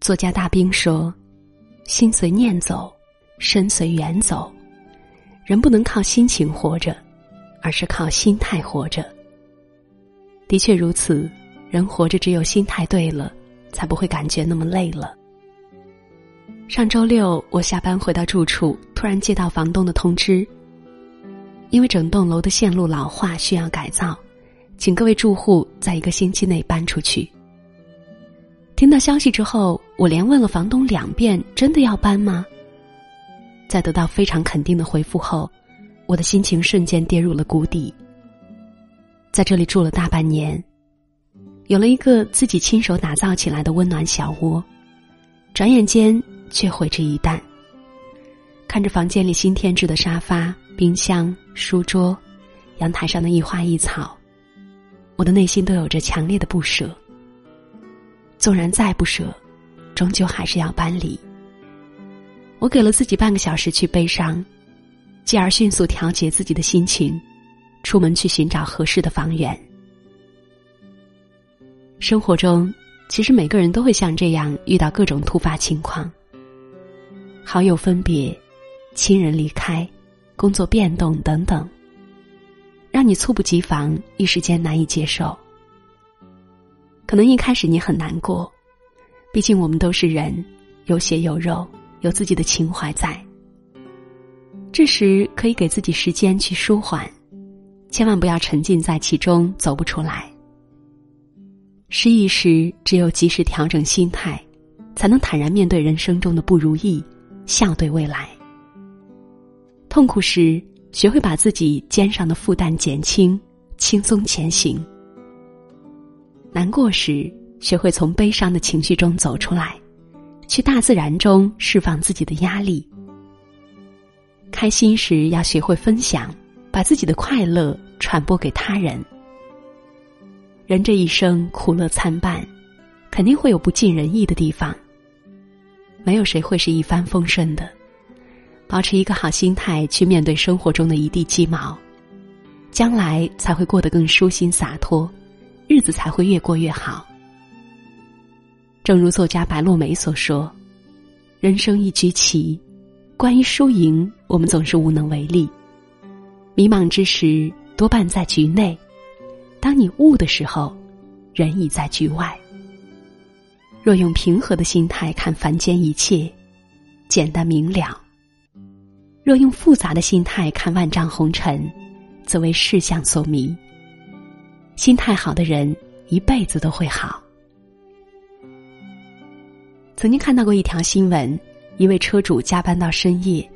作家大兵说：“心随念走，身随缘走。人不能靠心情活着，而是靠心态活着。”的确如此，人活着只有心态对了，才不会感觉那么累了。上周六，我下班回到住处，突然接到房东的通知，因为整栋楼的线路老化需要改造，请各位住户在一个星期内搬出去。听到消息之后，我连问了房东两遍：“真的要搬吗？”在得到非常肯定的回复后，我的心情瞬间跌入了谷底。在这里住了大半年，有了一个自己亲手打造起来的温暖小窝，转眼间。却毁之一旦。看着房间里新添置的沙发、冰箱、书桌，阳台上的一花一草，我的内心都有着强烈的不舍。纵然再不舍，终究还是要搬离。我给了自己半个小时去悲伤，继而迅速调节自己的心情，出门去寻找合适的房源。生活中，其实每个人都会像这样遇到各种突发情况。好友分别，亲人离开，工作变动等等，让你猝不及防，一时间难以接受。可能一开始你很难过，毕竟我们都是人，有血有肉，有自己的情怀在。这时可以给自己时间去舒缓，千万不要沉浸在其中走不出来。失意时，只有及时调整心态，才能坦然面对人生中的不如意。笑对未来。痛苦时，学会把自己肩上的负担减轻，轻松前行；难过时，学会从悲伤的情绪中走出来，去大自然中释放自己的压力。开心时，要学会分享，把自己的快乐传播给他人。人这一生苦乐参半，肯定会有不尽人意的地方。没有谁会是一帆风顺的，保持一个好心态去面对生活中的一地鸡毛，将来才会过得更舒心洒脱，日子才会越过越好。正如作家白落梅所说：“人生一局棋，关于输赢，我们总是无能为力。迷茫之时，多半在局内；当你悟的时候，人已在局外。”若用平和的心态看凡间一切，简单明了；若用复杂的心态看万丈红尘，则为世相所迷。心态好的人，一辈子都会好。曾经看到过一条新闻：一位车主加班到深夜，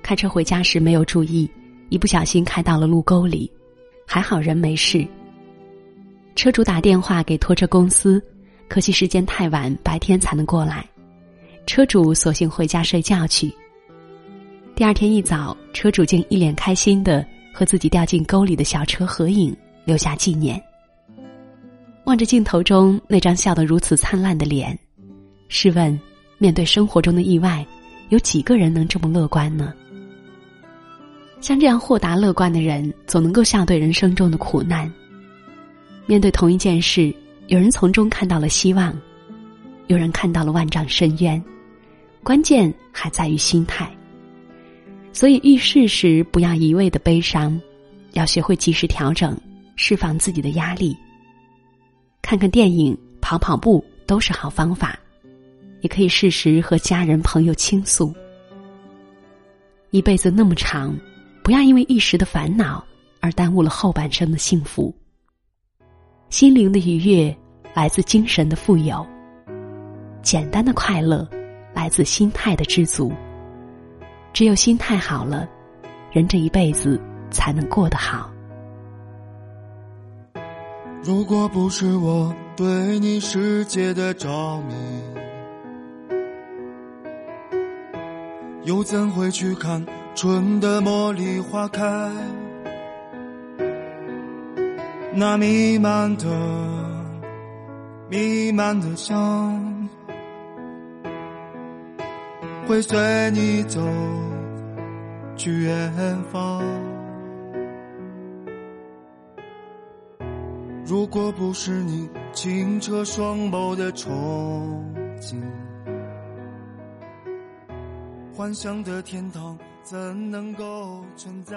开车回家时没有注意，一不小心开到了路沟里，还好人没事。车主打电话给拖车公司。可惜时间太晚，白天才能过来。车主索性回家睡觉去。第二天一早，车主竟一脸开心的和自己掉进沟里的小车合影，留下纪念。望着镜头中那张笑得如此灿烂的脸，试问，面对生活中的意外，有几个人能这么乐观呢？像这样豁达乐观的人，总能够笑对人生中的苦难。面对同一件事。有人从中看到了希望，有人看到了万丈深渊，关键还在于心态。所以遇事时不要一味的悲伤，要学会及时调整，释放自己的压力。看看电影、跑跑步都是好方法，也可以适时和家人朋友倾诉。一辈子那么长，不要因为一时的烦恼而耽误了后半生的幸福。心灵的愉悦来自精神的富有，简单的快乐来自心态的知足。只有心态好了，人这一辈子才能过得好。如果不是我对你世界的着迷，又怎会去看春的茉莉花开？那弥漫的、弥漫的香，会随你走去远方。如果不是你清澈双眸的憧憬，幻想的天堂怎能够存在？